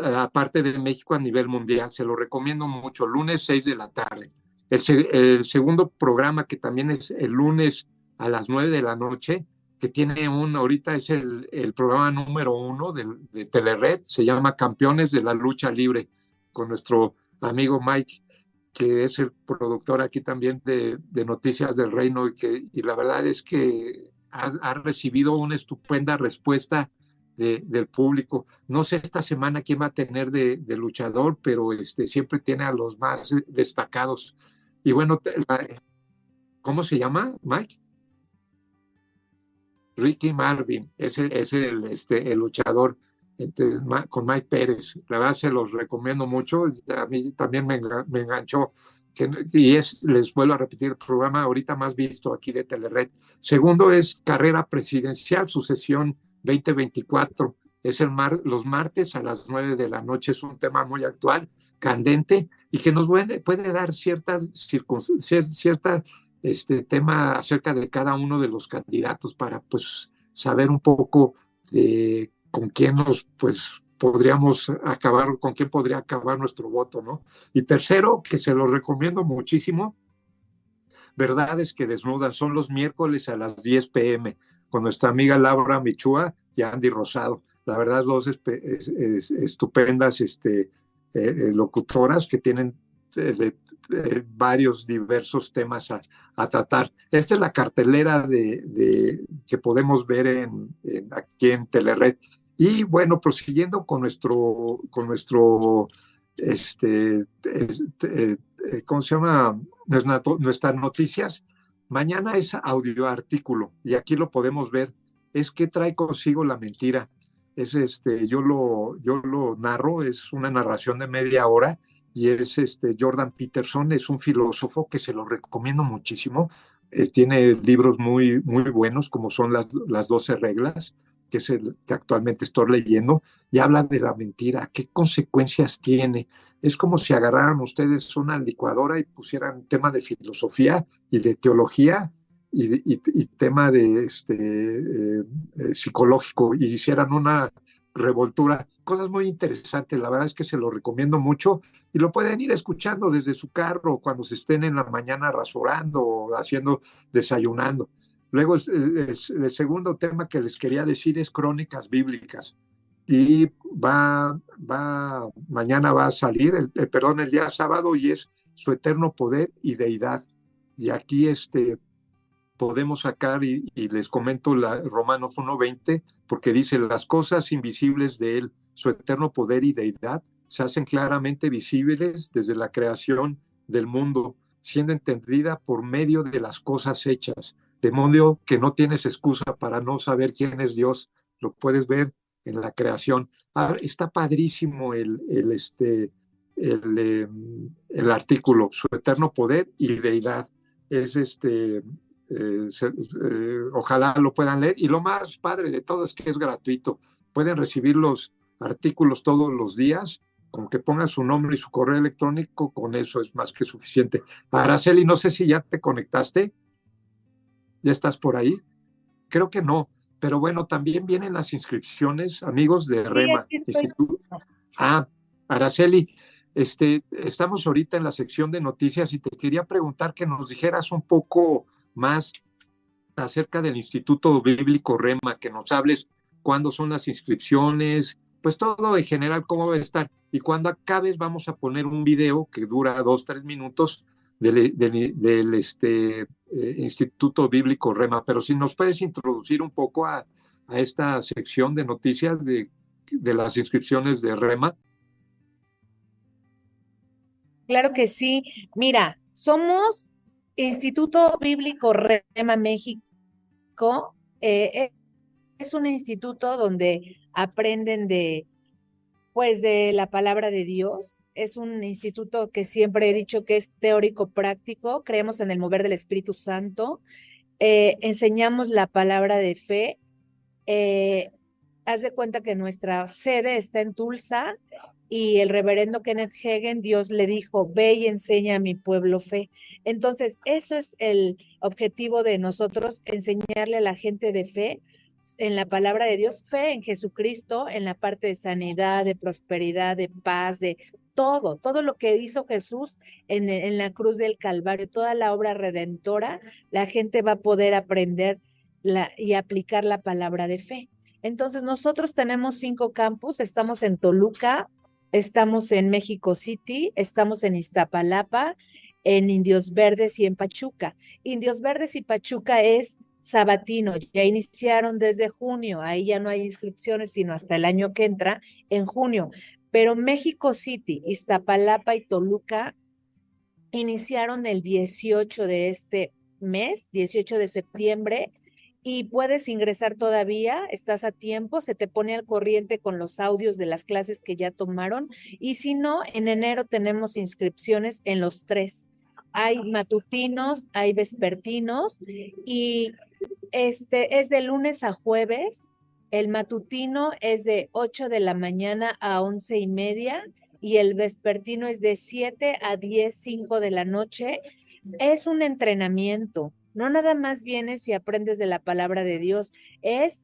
aparte de México a nivel mundial. Se lo recomiendo mucho. Lunes seis de la tarde. el segundo programa que también es el lunes a las nueve de la noche, que tiene un, ahorita es el, el programa número uno de, de, Telered, se llama Campeones de la Lucha Libre, con nuestro amigo Mike, que es el productor aquí también de, de Noticias del Reino, y, que, y la verdad es que ha, ha recibido una estupenda respuesta de, del público. No sé esta semana quién va a tener de, de, luchador, pero este, siempre tiene a los más destacados. Y bueno, ¿cómo se llama, Mike? Ricky Marvin, es el, es el, este, el luchador este, con Mike Pérez. La verdad se los recomiendo mucho. A mí también me, me enganchó. Que, y es, les vuelvo a repetir, el programa ahorita más visto aquí de Telered. Segundo es Carrera Presidencial, sucesión 2024. Es el mar, los martes a las nueve de la noche. Es un tema muy actual, candente y que nos puede, puede dar ciertas circunstancias, ciertas este tema acerca de cada uno de los candidatos para pues saber un poco de con quién nos pues podríamos acabar, con quién podría acabar nuestro voto, ¿no? Y tercero, que se lo recomiendo muchísimo, Verdades que Desnudan, son los miércoles a las 10 pm, con nuestra amiga Laura Michúa y Andy Rosado. La verdad, dos estupendas este, eh, eh, locutoras que tienen eh, de, varios diversos temas a, tratar. Esta es la cartelera de, que podemos ver en, aquí en Telered. Y bueno, prosiguiendo con nuestro, con nuestro, este, este ¿cómo se llama? Nuestras noticias. Mañana es audio artículo y aquí lo podemos ver. Es que trae consigo la mentira. Es este, yo lo, yo lo narro, es una narración de media hora y es este Jordan Peterson, es un filósofo que se lo recomiendo muchísimo. tiene libros muy, muy buenos, como son las, las 12 reglas, que es el que actualmente estoy leyendo, y habla de la mentira, qué consecuencias tiene. Es como si agarraran ustedes una licuadora y pusieran tema de filosofía y de teología y, tema de este, eh, eh, psicológico y hicieran una revoltura, cosas muy interesantes, la verdad es que se lo recomiendo mucho y lo pueden ir escuchando desde su carro cuando se estén en la mañana rasurando o haciendo, desayunando. Luego, el, segundo tema que les quería decir es crónicas bíblicas. y va, va, mañana va a salir, el, perdón, el día sábado y es su eterno poder y deidad. Y aquí este, podemos sacar, y, les comento la Romanos 1.20, porque dice, las cosas invisibles de él, su eterno poder y deidad, se hacen claramente visibles desde la creación del mundo, siendo entendida por medio de las cosas hechas, de modo que no tienes excusa para no saber quién es Dios, lo puedes ver en la creación. Está padrísimo el, el este, el, em, el, artículo, su eterno poder y deidad. Es este, eh, eh, ojalá lo puedan leer. Y lo más padre de todo es que es gratuito. Pueden recibir los artículos todos los días, con que pongan su nombre y su correo electrónico, con eso es más que suficiente. Araceli, no sé si ya te conectaste. ¿Ya estás por ahí? Creo que no. Pero bueno, también vienen las inscripciones, amigos de REMA. Ah, Araceli, este, estamos ahorita en la sección de noticias y te quería preguntar que nos dijeras un poco más acerca del Instituto Bíblico REMA, que nos hables cuándo son las inscripciones, pues todo en general cómo va a estar. Y cuando acabes vamos a poner un video que dura dos, tres minutos del, este, eh, Instituto Bíblico Rema, pero si nos puedes introducir un poco a, esta sección de noticias de, las inscripciones de Rema. Claro que sí. Mira, somos Instituto Bíblico Rema México. Eh, es un instituto donde aprenden de, pues, de la palabra de Dios, es un instituto que siempre he dicho que es teórico práctico, creemos en el mover del Espíritu Santo, eh, enseñamos la palabra de fe. Eh, haz de cuenta que nuestra sede está en Tulsa y el reverendo Kenneth Hagen, Dios le dijo, ve y enseña a mi pueblo fe. Entonces, eso es el objetivo de nosotros, enseñarle a la gente de fe en la palabra de Dios, fe en Jesucristo, en la parte de sanidad, de prosperidad, de paz, de todo, todo lo que hizo Jesús en, en, la cruz del Calvario, toda la obra redentora, la gente va a poder aprender la, y aplicar la palabra de fe. Entonces, nosotros tenemos cinco campus, estamos en Toluca, estamos en México City, estamos en Iztapalapa, en Indios Verdes y en Pachuca. Indios Verdes y Pachuca es sabatino, ya iniciaron desde junio, ahí ya no hay inscripciones, sino hasta el año que entra, en junio. Pero México City, Iztapalapa y Toluca iniciaron el 18 de este mes, 18 de septiembre, y puedes ingresar todavía, estás a tiempo, se te pone al corriente con los audios de las clases que ya tomaron, y si no, en enero tenemos inscripciones en los tres. Hay matutinos, hay vespertinos, y este es de lunes a jueves, el matutino es de 8 de la mañana a once y media y el vespertino es de 7 a 10, 5 de la noche. Es un entrenamiento. No nada más vienes y aprendes de la palabra de Dios, es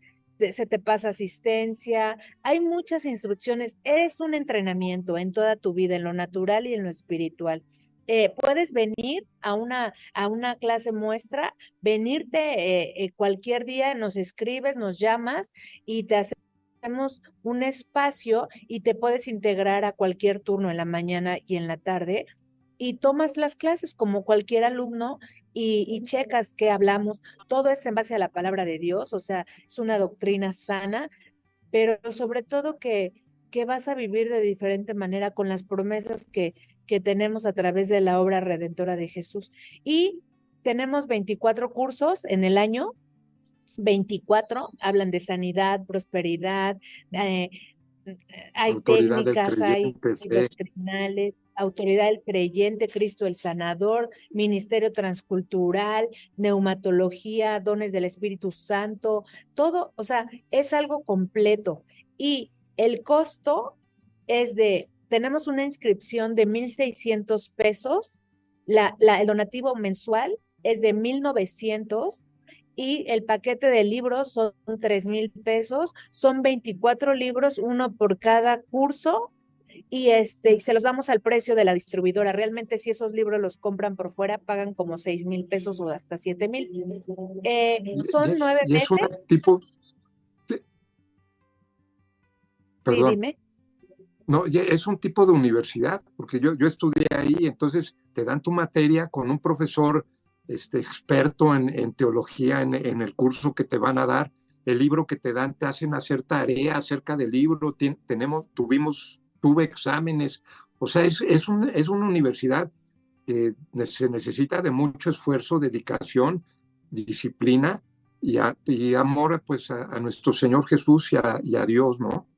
se te pasa asistencia, hay muchas instrucciones, eres un entrenamiento en toda tu vida, en lo natural y en lo espiritual. Eh, puedes venir a una, a una clase muestra, venirte eh, eh, cualquier día, nos escribes, nos llamas y te hacemos un espacio y te puedes integrar a cualquier turno en la mañana y en la tarde y tomas las clases como cualquier alumno y, y, checas qué hablamos. Todo es en base a la palabra de Dios, o sea, es una doctrina sana, pero sobre todo que, que vas a vivir de diferente manera con las promesas que, que tenemos a través de la obra redentora de Jesús. Y tenemos 24 cursos en el año, 24 hablan de sanidad, prosperidad, eh, hay técnicas, hay doctrinales, autoridad del creyente, Cristo el sanador, ministerio transcultural, neumatología, dones del Espíritu Santo, todo, o sea, es algo completo. Y el costo es de tenemos una inscripción de 1.600 pesos, la, la, el donativo mensual es de 1.900 y el paquete de libros son 3.000 pesos, son 24 libros, uno por cada curso y este se los damos al precio de la distribuidora. Realmente si esos libros los compran por fuera pagan como seis mil pesos o hasta siete mil. Eh, son nueve meses. tipo, dime. No, es un tipo de universidad, porque yo, yo estudié ahí, entonces te dan tu materia con un profesor este, experto en, teología en, el curso que te van a dar, el libro que te dan, te hacen hacer tarea acerca del libro, tenemos, tuvimos, tuve exámenes, o sea, es, es, es una universidad que se necesita de mucho esfuerzo, dedicación, disciplina y, amor pues a, nuestro Señor Jesús y a, y a Dios, ¿no?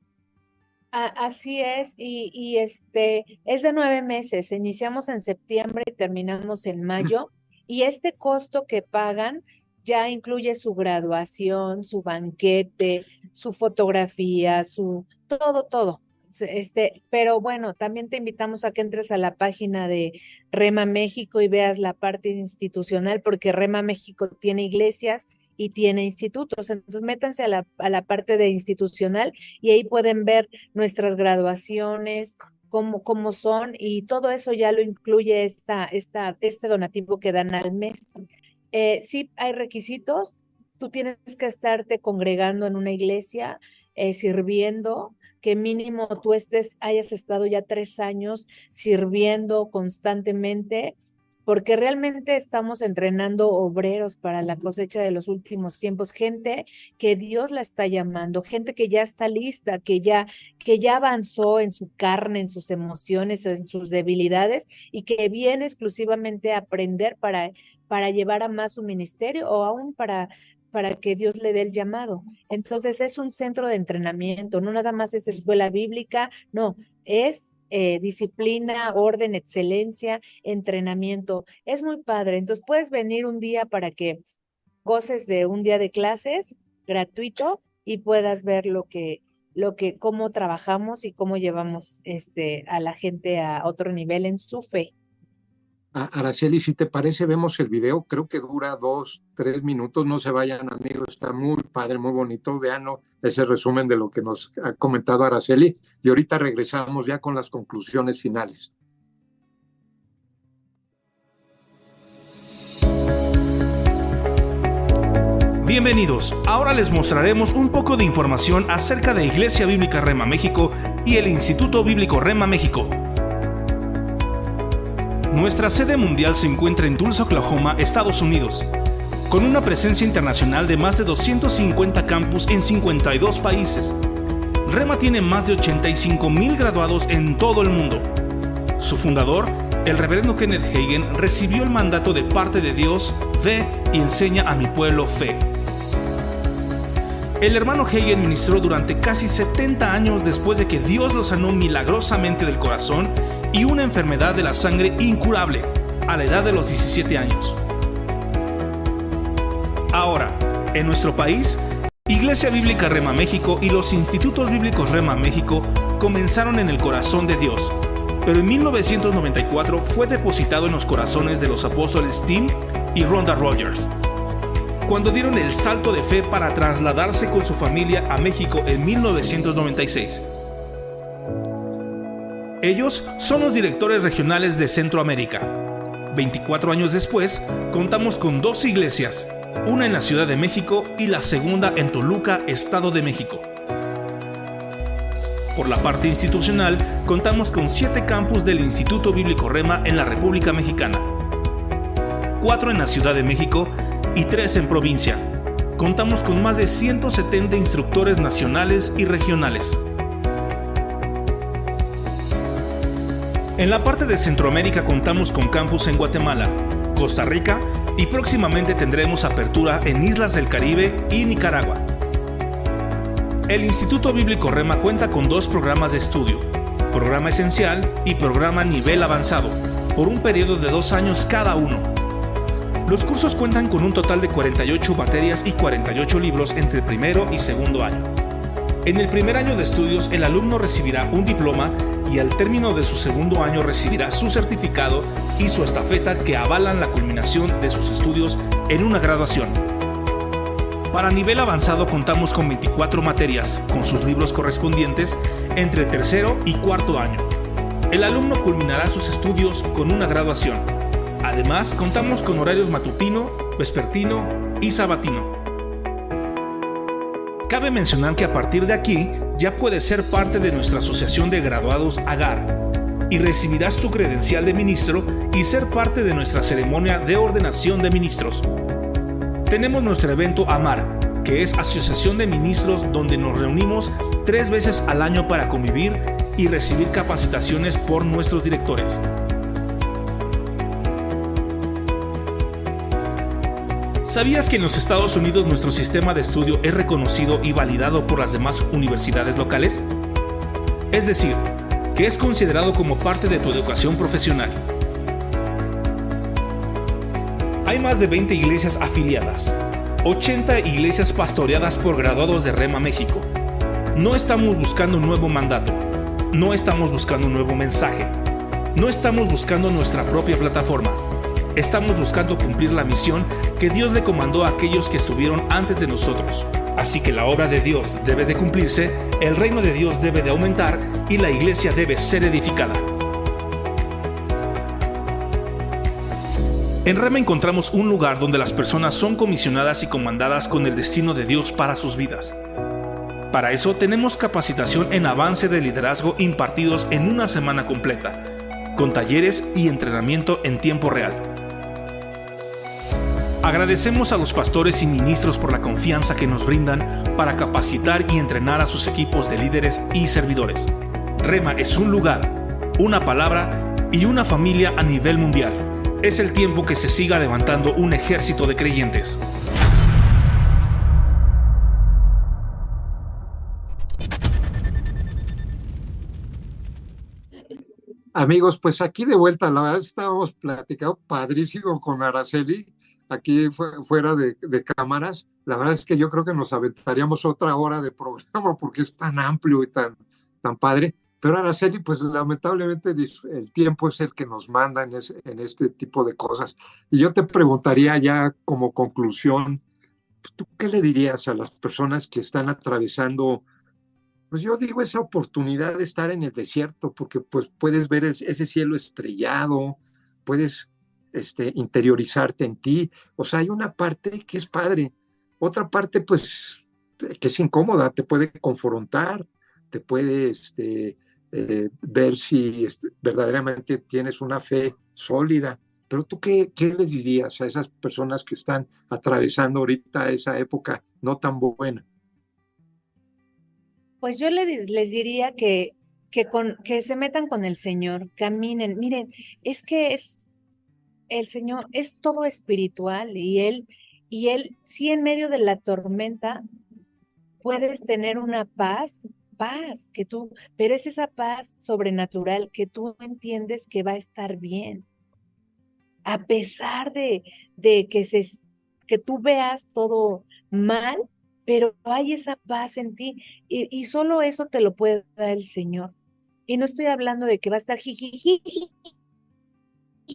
Así es, y, este es de nueve meses. Iniciamos en septiembre y terminamos en mayo. Y este costo que pagan ya incluye su graduación, su banquete, su fotografía, su todo, todo. Este, pero bueno, también te invitamos a que entres a la página de Rema México y veas la parte institucional, porque Rema México tiene iglesias y tiene institutos. Entonces, métanse a la, a la parte de institucional y ahí pueden ver nuestras graduaciones, cómo, cómo son y todo eso ya lo incluye esta, esta, este donativo que dan al mes. Eh, sí hay requisitos, tú tienes que estarte congregando en una iglesia, eh, sirviendo, que mínimo tú estés, hayas estado ya tres años sirviendo constantemente porque realmente estamos entrenando obreros para la cosecha de los últimos tiempos, gente que Dios la está llamando, gente que ya está lista, que ya que ya avanzó en su carne, en sus emociones, en sus debilidades y que viene exclusivamente a aprender para para llevar a más su ministerio o aún para para que Dios le dé el llamado. Entonces es un centro de entrenamiento, no nada más es escuela bíblica, no, es eh, disciplina, orden, excelencia, entrenamiento. Es muy padre. Entonces puedes venir un día para que goces de un día de clases gratuito y puedas ver lo que, lo que, cómo trabajamos y cómo llevamos este, a la gente a otro nivel en su fe. Araceli, si te parece, vemos el video, creo que dura dos, tres minutos, no se vayan amigos, está muy padre, muy bonito, vean ese resumen de lo que nos ha comentado Araceli y ahorita regresamos ya con las conclusiones finales. Bienvenidos, ahora les mostraremos un poco de información acerca de Iglesia Bíblica Rema México y el Instituto Bíblico Rema México. Nuestra sede mundial se encuentra en Tulsa, Oklahoma, Estados Unidos, con una presencia internacional de más de 250 campus en 52 países. Rema tiene más de 85 mil graduados en todo el mundo. Su fundador, el reverendo Kenneth Hagen, recibió el mandato de parte de Dios, ve y enseña a mi pueblo fe. El hermano Hagen ministró durante casi 70 años después de que Dios lo sanó milagrosamente del corazón y una enfermedad de la sangre incurable a la edad de los 17 años. En nuestro país, Iglesia Bíblica Rema México y los Institutos Bíblicos Rema México comenzaron en el corazón de Dios, pero en 1994 fue depositado en los corazones de los apóstoles Tim y Rhonda Rogers, cuando dieron el salto de fe para trasladarse con su familia a México en 1996. Ellos son los directores regionales de Centroamérica. 24 años después, contamos con dos iglesias, una en la Ciudad de México y la segunda en Toluca, Estado de México. Por la parte institucional, contamos con siete campus del Instituto Bíblico Rema en la República Mexicana, cuatro en la Ciudad de México y tres en provincia. Contamos con más de 170 instructores nacionales y regionales. En la parte de Centroamérica contamos con campus en Guatemala, Costa Rica y próximamente tendremos apertura en Islas del Caribe y Nicaragua. El Instituto Bíblico Rema cuenta con dos programas de estudio, programa esencial y programa nivel avanzado, por un periodo de dos años cada uno. Los cursos cuentan con un total de 48 materias y 48 libros entre primero y segundo año. En el primer año de estudios el alumno recibirá un diploma y al término de su segundo año recibirá su certificado y su estafeta que avalan la culminación de sus estudios en una graduación. Para nivel avanzado contamos con 24 materias, con sus libros correspondientes, entre tercero y cuarto año. El alumno culminará sus estudios con una graduación. Además, contamos con horarios matutino, vespertino y sabatino. Cabe mencionar que a partir de aquí ya puedes ser parte de nuestra asociación de graduados AGAR y recibirás tu credencial de ministro y ser parte de nuestra ceremonia de ordenación de ministros. Tenemos nuestro evento AMAR, que es Asociación de Ministros donde nos reunimos tres veces al año para convivir y recibir capacitaciones por nuestros directores. ¿Sabías que en los Estados Unidos nuestro sistema de estudio es reconocido y validado por las demás universidades locales? Es decir, que es considerado como parte de tu educación profesional. Hay más de 20 iglesias afiliadas, 80 iglesias pastoreadas por graduados de Rema México. No estamos buscando un nuevo mandato, no estamos buscando un nuevo mensaje, no estamos buscando nuestra propia plataforma estamos buscando cumplir la misión que Dios le comandó a aquellos que estuvieron antes de nosotros. Así que la obra de Dios debe de cumplirse, el reino de Dios debe de aumentar y la iglesia debe ser edificada. En Rema encontramos un lugar donde las personas son comisionadas y comandadas con el destino de Dios para sus vidas. Para eso tenemos capacitación en avance de liderazgo impartidos en una semana completa, con talleres y entrenamiento en tiempo real. Agradecemos a los pastores y ministros por la confianza que nos brindan para capacitar y entrenar a sus equipos de líderes y servidores. Rema es un lugar, una palabra y una familia a nivel mundial. Es el tiempo que se siga levantando un ejército de creyentes. Amigos, pues aquí de vuelta, la verdad estábamos platicando padrísimo con Araceli aquí fuera de, cámaras, la verdad es que yo creo que nos aventaríamos otra hora de (laughs) programa porque es tan amplio y tan, tan padre. Pero Araceli, pues lamentablemente el tiempo es el que nos manda en, en este tipo de cosas. Y yo te preguntaría ya como conclusión, ¿tú qué le dirías a las personas que están atravesando, pues yo digo, esa oportunidad de estar en el desierto, porque pues puedes ver ese cielo estrellado, puedes este, interiorizarte en ti. O sea, hay una parte que es padre, otra parte pues que es incómoda, te puede confrontar, te puede este, eh, ver si este, verdaderamente tienes una fe sólida. Pero tú, qué, qué les dirías a esas personas que están atravesando ahorita esa época no tan buena? Pues yo les, les diría que, que, con, que se metan con el Señor, caminen. Miren, es que es, el Señor es todo espiritual y Él, y Él, sí en medio de la tormenta puedes tener una paz, paz, que tú, pero es esa paz sobrenatural que tú entiendes que va a estar bien. A pesar de, de que, se, que tú veas todo mal, pero hay esa paz en ti y, y, solo eso te lo puede dar el Señor. Y no estoy hablando de que va a estar jijiji,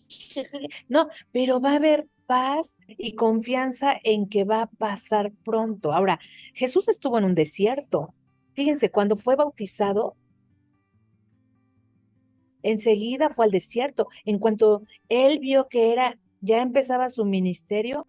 (laughs) no, pero va a haber paz y confianza en que va a pasar pronto. Ahora, Jesús estuvo en un desierto. Fíjense, cuando fue bautizado, enseguida fue al desierto. En cuanto él vio que era, ya empezaba su ministerio,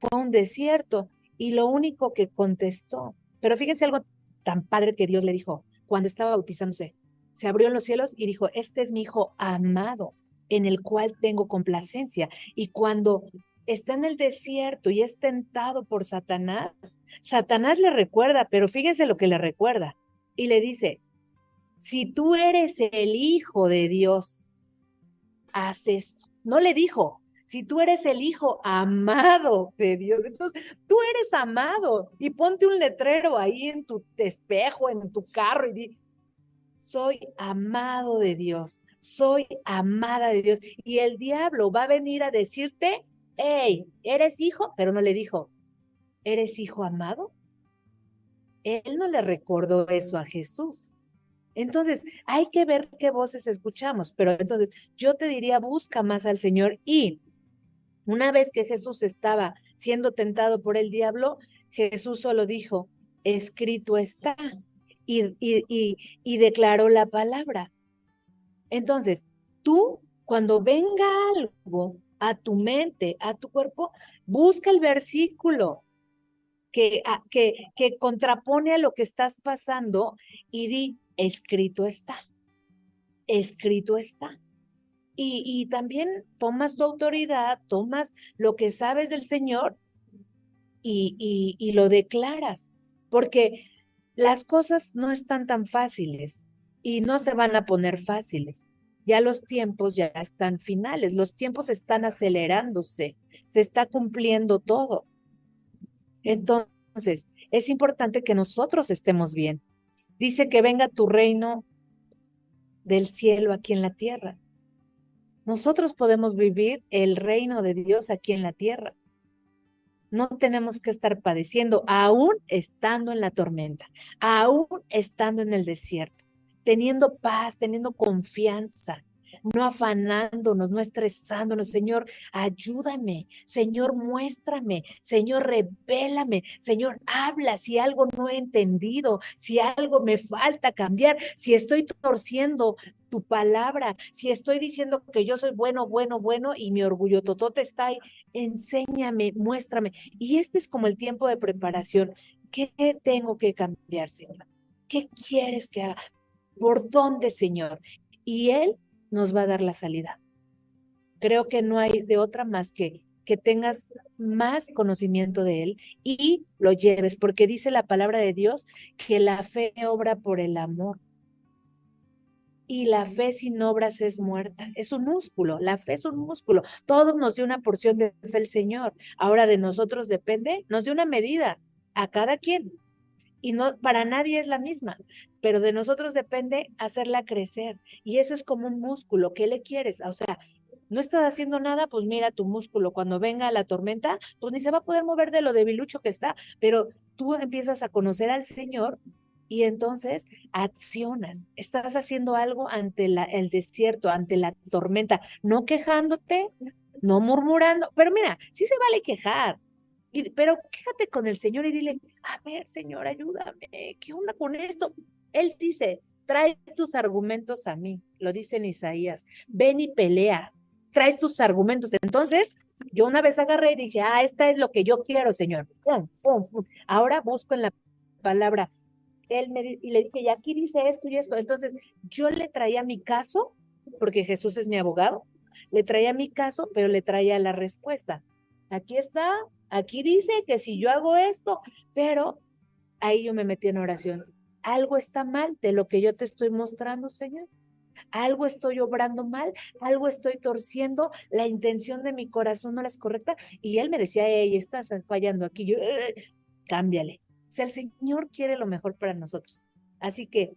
fue a un desierto. Y lo único que contestó, pero fíjense algo tan padre que Dios le dijo cuando estaba bautizándose. Se abrió en los cielos y dijo, este es mi hijo amado en el cual tengo complacencia. Y cuando está en el desierto y es tentado por Satanás, Satanás le recuerda, pero fíjese lo que le recuerda. Y le dice, si tú eres el hijo de Dios, haz esto. No le dijo, si tú eres el hijo amado de Dios, entonces tú eres amado y ponte un letrero ahí en tu espejo, en tu carro y di, soy amado de Dios soy amada de Dios. Y el diablo va a venir a decirte, hey, eres hijo, pero no le dijo, ¿eres hijo amado? Él no le recordó eso a Jesús. Entonces, hay que ver qué voces escuchamos, pero entonces yo te diría, busca más al Señor y una vez que Jesús estaba siendo tentado por el diablo, Jesús solo dijo, escrito está, y, y, y declaró la palabra. Entonces, tú, cuando venga algo a tu mente, a tu cuerpo, busca el versículo. que, que, que contrapone a lo que estás pasando y di, escrito está, escrito está. Y, y también tomas tu autoridad, tomas lo que sabes del Señor y, y, y lo declaras, porque las cosas no están tan fáciles y no se van a poner fáciles. Ya los tiempos ya están finales, los tiempos están acelerándose, se está cumpliendo todo. Entonces, es importante que nosotros estemos bien. Dice que venga tu reino del cielo aquí en la tierra. Nosotros podemos vivir el reino de Dios aquí en la tierra. No tenemos que estar padeciendo, aún estando en la tormenta, aún estando en el desierto, teniendo paz, teniendo confianza, no afanándonos, no estresándonos. Señor, ayúdame. Señor, muéstrame. Señor, revélame. Señor, habla si algo no he entendido, si algo me falta cambiar, si estoy torciendo tu palabra, si estoy diciendo que yo soy bueno, bueno, bueno y mi orgullo totote está ahí, enséñame, muéstrame. Y este es como el tiempo de preparación. ¿Qué tengo que cambiar, Señor? ¿Qué quieres que haga? ¿Por dónde, Señor? Y Él nos va a dar la salida. Creo que no hay de otra más que que tengas más conocimiento de Él y lo lleves, porque dice la palabra de Dios que la fe obra por el amor. Y la fe sin obras es muerta, es un músculo, la fe es un músculo. Todos nos dio una porción de fe el Señor. Ahora de nosotros depende, nos dio una medida a cada quien. Y no, para nadie es la misma pero de nosotros depende hacerla crecer. Y eso es como un músculo. ¿Qué le quieres? O sea, no estás haciendo nada, pues mira tu músculo. Cuando venga la tormenta, pues ni se va a poder mover de lo debilucho que está, pero tú empiezas a conocer al Señor y entonces accionas. Estás haciendo algo ante la, el desierto, ante la tormenta, no quejándote, no murmurando, pero mira, sí se vale quejar, pero quéjate con el Señor y dile, a ver, Señor, ayúdame, ¿qué onda con esto? Él dice, trae tus argumentos a mí, lo dice en Isaías, ven y pelea, trae tus argumentos. Entonces, yo una vez agarré y dije, ah, esta es lo que yo quiero, Señor. Ahora busco en la palabra. Él me y le dije, y aquí dice esto y esto. Entonces, yo le traía mi caso, porque Jesús es mi abogado, le traía mi caso, pero le traía la respuesta. Aquí está, aquí dice que si yo hago esto, pero ahí yo me metí en oración algo está mal de lo que yo te estoy mostrando, Señor. Algo estoy obrando mal, algo estoy torciendo, la intención de mi corazón no es correcta. Y él me decía, hey, estás fallando aquí. Yo, cámbiale. O sea, el Señor quiere lo mejor para nosotros. Así que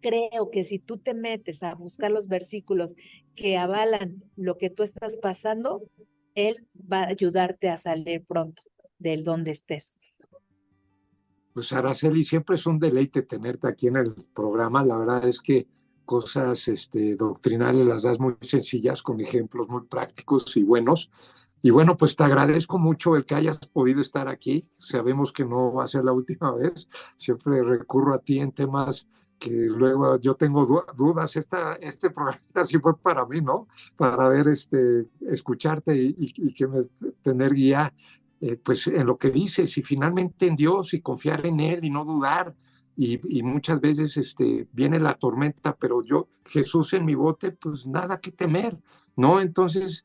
creo que si tú te metes a buscar los versículos que avalan lo que tú estás pasando, Él va a ayudarte a salir pronto del donde estés. Pues Araceli, siempre es un deleite tenerte aquí en el programa. La verdad es que cosas este, doctrinales las das muy sencillas, con ejemplos muy prácticos y buenos. Y bueno, pues te agradezco mucho el que hayas podido estar aquí. Sabemos que no va a ser la (laughs) última vez. Siempre recurro a ti en temas que luego yo tengo dudas. Esta, este programa (laughs) así fue para mí, ¿no? Para ver, este, escucharte y, y que me, tener guía eh, pues en lo que dices y finalmente en Dios y confiar en Él y no dudar. Y, muchas veces este, viene la tormenta, pero yo, Jesús en mi bote, pues nada que temer, ¿no? Entonces,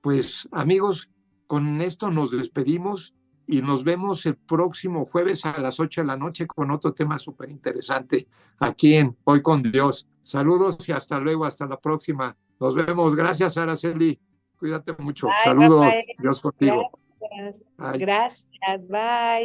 pues amigos, con esto nos despedimos y nos vemos el próximo jueves a las 8 de la noche con otro tema súper interesante aquí en Hoy con Dios. Saludos y hasta luego, hasta la próxima. Nos vemos. Gracias, Araceli. Cuídate mucho. Saludos. Dios contigo. Gracias. Bye.